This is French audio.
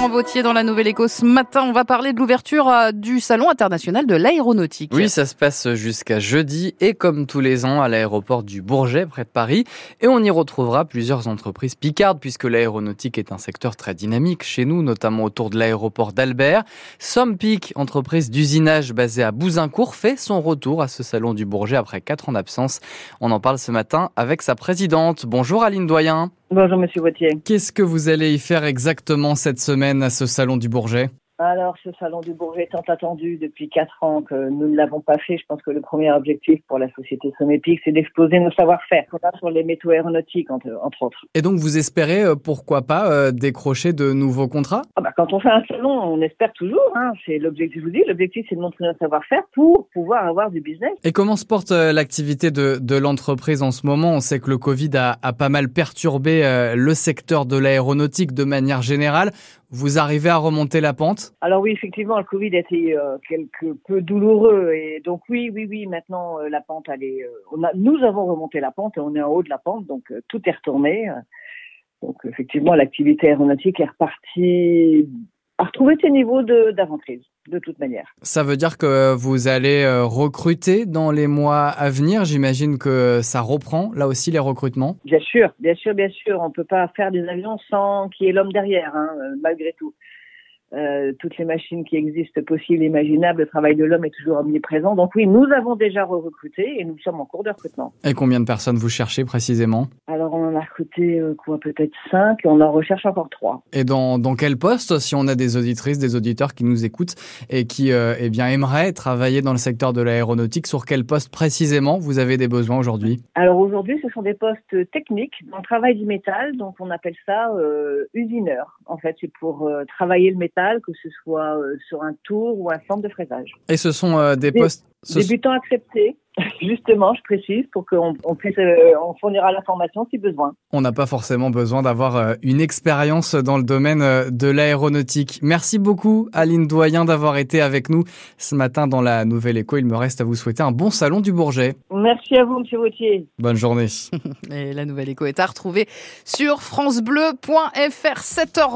Bertrand Vautier dans la Nouvelle Éco. Ce matin, on va parler de l'ouverture euh, du Salon international de l'aéronautique. Oui, ça se passe jusqu'à jeudi et comme tous les ans à l'aéroport du Bourget près de Paris. Et on y retrouvera plusieurs entreprises picardes puisque l'aéronautique est un secteur très dynamique chez nous, notamment autour de l'aéroport d'Albert. Sompic, entreprise d'usinage basée à Bouzincourt, fait son retour à ce Salon du Bourget après quatre ans d'absence. On en parle ce matin avec sa présidente. Bonjour Aline Doyen. Bonjour Monsieur Vautier. Qu'est-ce que vous allez y faire exactement cette semaine à ce salon du Bourget? Alors, ce salon du Bourget tant attendu depuis quatre ans que nous ne l'avons pas fait. Je pense que le premier objectif pour la société Somépic, c'est d'exposer nos savoir-faire qu'on a sur les métaux aéronautiques, entre, autres. Et donc, vous espérez, euh, pourquoi pas, euh, décrocher de nouveaux contrats? Ah bah, Quand on fait un salon, on espère toujours. Hein. C'est l'objectif, je vous dis, l'objectif, c'est de montrer notre savoir-faire pour pouvoir avoir du business. Et comment se porte euh, l'activité de, de l'entreprise en ce moment? On sait que le Covid a, a pas mal perturbé le secteur de l'aéronautique de manière générale. Vous arrivez à remonter la pente? Alors oui, effectivement, le Covid a été euh, quelque peu douloureux et donc oui, oui, oui. Maintenant, euh, la pente, elle est. Euh, on a, nous avons remonté la pente et on est en haut de la pente, donc tout est retourné. Donc effectivement, l'activité aéronautique est repartie à retrouver ses niveaux d'avant-crise, de, toute manière. Ça veut dire que vous allez euh, recruter dans les mois à venir. J'imagine que ça reprend, là aussi, les recrutements. Bien sûr, bien sûr, bien sûr. On ne peut pas faire des avions sans qu'il y ait l'homme derrière, hein, euh, malgré tout. Euh, toutes les machines qui existent possibles, imaginables, le travail de l'homme est toujours omniprésent. Donc oui, nous avons déjà recruté et nous sommes en cours de recrutement. Et combien de personnes vous cherchez précisément? Alors on en a recruté euh, quoi peut-être cinq et on en recherche encore trois. Et dans, dans quel poste, si on a des auditrices, des auditeurs qui nous écoutent et qui euh, eh bien aimeraient travailler dans le secteur de l'aéronautique, sur quel poste précisément vous avez des besoins aujourd'hui? Alors aujourd'hui, ce sont des postes techniques dans le travail du métal, donc on appelle ça usineur. En fait, c'est pour travailler le métal que ce soit euh, sur un tour ou un centre de fraisage. Et ce sont euh, des postes... Débutants acceptés, justement, je précise, pour qu'on on puisse, euh, on fournira l'information si besoin. On n'a pas forcément besoin d'avoir une expérience dans le domaine de l'aéronautique. Merci beaucoup, Aline Doyen, d'avoir été avec nous ce matin dans la Nouvelle Écho. Il me reste à vous souhaiter un bon salon du Bourget. Merci à vous, Monsieur Vautier. Bonne journée. Et la Nouvelle Écho est à retrouver sur francebleu.fr 7h20.